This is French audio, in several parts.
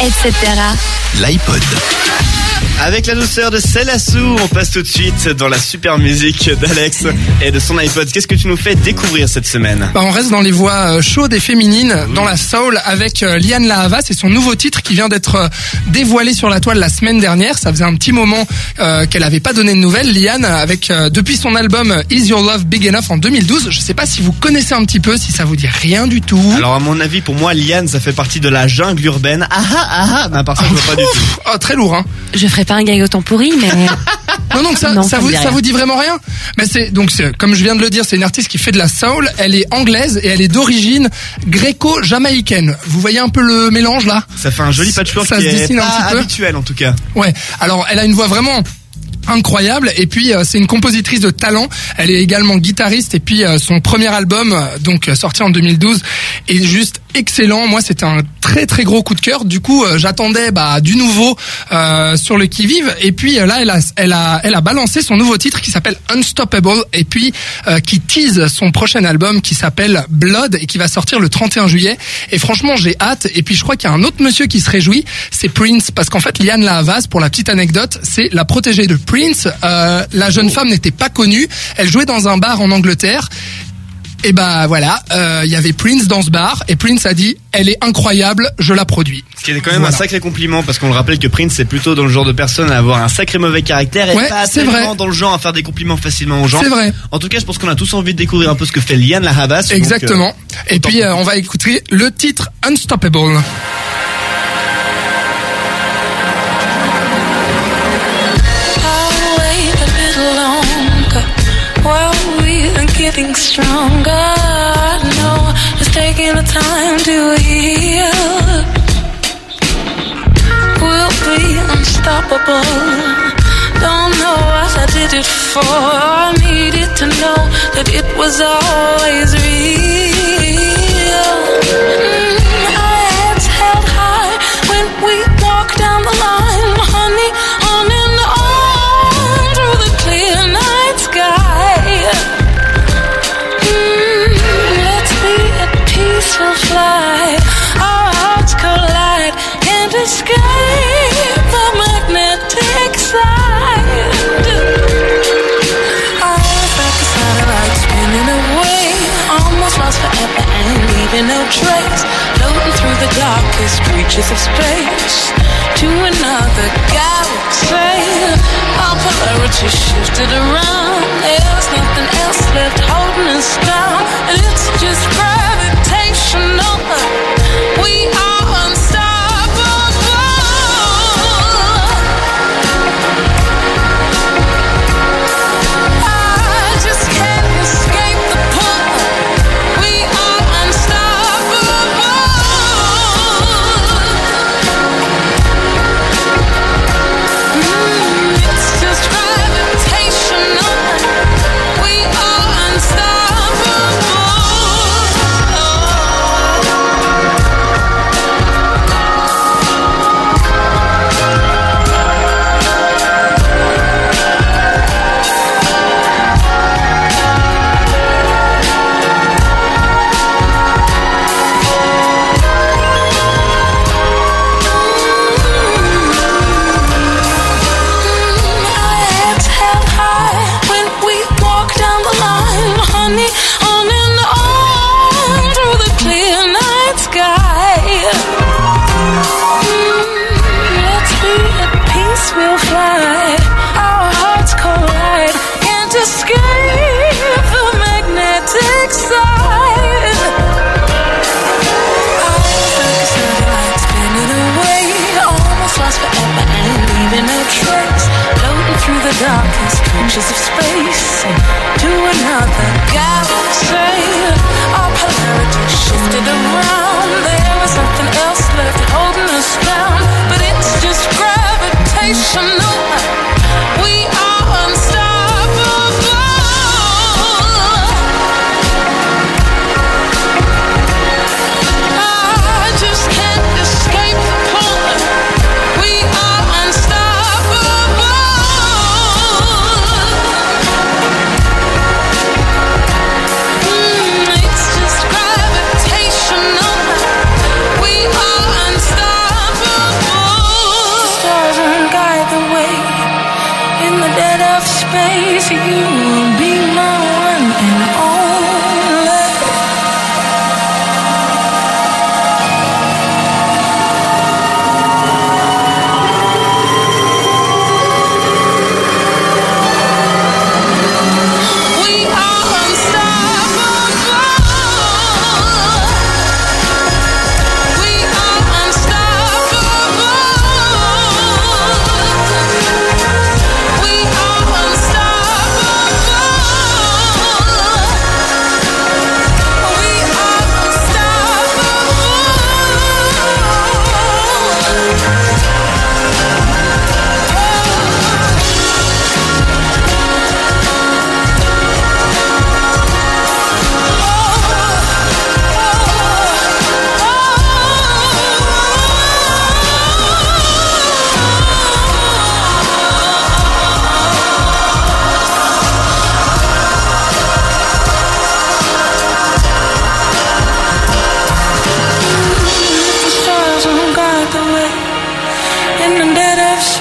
etc. L'iPod. Avec la douceur de Célassou, on passe tout de suite dans la super musique d'Alex et de son iPod. Qu'est-ce que tu nous fais découvrir cette semaine? Bah, on reste dans les voix euh, chaudes et féminines, dans la soul, avec euh, Liane Lahavas et son nouveau titre qui vient d'être euh, dévoilé sur la toile la semaine dernière. Ça faisait un petit moment euh, qu'elle avait pas donné de nouvelles. Liane, avec euh, depuis son album Is Your Love Big Enough en 2012. Je sais pas si vous connaissez un petit peu, si ça vous dit rien du tout. Alors à mon avis, pour moi, Liane, ça fait partie de la jungle urbaine. Ah ah ah ah Mais à part ça, je vois pas du tout. Oh, très lourd, hein. Je ferai pas un gag autant pourri, mais Non, donc ça, Non, ça, ça vous, dit ça vous dit vraiment rien Mais c'est donc comme je viens de le dire, c'est une artiste qui fait de la soul. Elle est anglaise et elle est d'origine gréco-jamaïcaine. Vous voyez un peu le mélange là Ça fait un joli patchwork Ça qui se est dessine un pas petit peu. habituel en tout cas. Ouais. Alors, elle a une voix vraiment incroyable et puis euh, c'est une compositrice de talent elle est également guitariste et puis euh, son premier album euh, donc sorti en 2012 est juste excellent. Moi c'était un très très gros coup de cœur. Du coup euh, j'attendais bah du nouveau euh, sur le qui vive et puis euh, là elle a elle a elle a balancé son nouveau titre qui s'appelle Unstoppable et puis euh, qui tease son prochain album qui s'appelle Blood et qui va sortir le 31 juillet. Et franchement j'ai hâte. Et puis je crois qu'il y a un autre monsieur qui se réjouit. C'est Prince. Parce qu'en fait Liane Lahavas pour la petite anecdote c'est la protégée de Prince. Euh, la jeune femme n'était pas connue. Elle jouait dans un bar en Angleterre et bah voilà, euh, il y avait Prince dans ce bar et Prince a dit elle est incroyable, je la produis. Ce qui est quand même Voilà. un sacré compliment parce qu'on le rappelle que Prince c'est plutôt dans le genre de personne à avoir un sacré mauvais caractère et Ouais, pas c'est vrai. dans le genre à faire des compliments facilement aux gens. C'est vrai. En tout cas, je pense qu'on a tous envie de découvrir un peu ce que fait Liane la Havas. donc, euh, Exactement. et puis euh, on va écouter le titre Unstoppable. Getting stronger. Know it's taking a time to heal. We'll be unstoppable. Don't know what I did it for. I needed to know that it was always real. Leaving no trace. Floating through the darkest reaches of space to another galaxy. Our polarity shifted around. There's nothing else left holding us down. It's just fringes of space. Instead of space, you will be my one and only.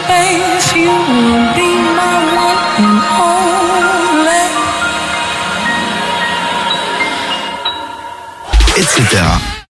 You etc.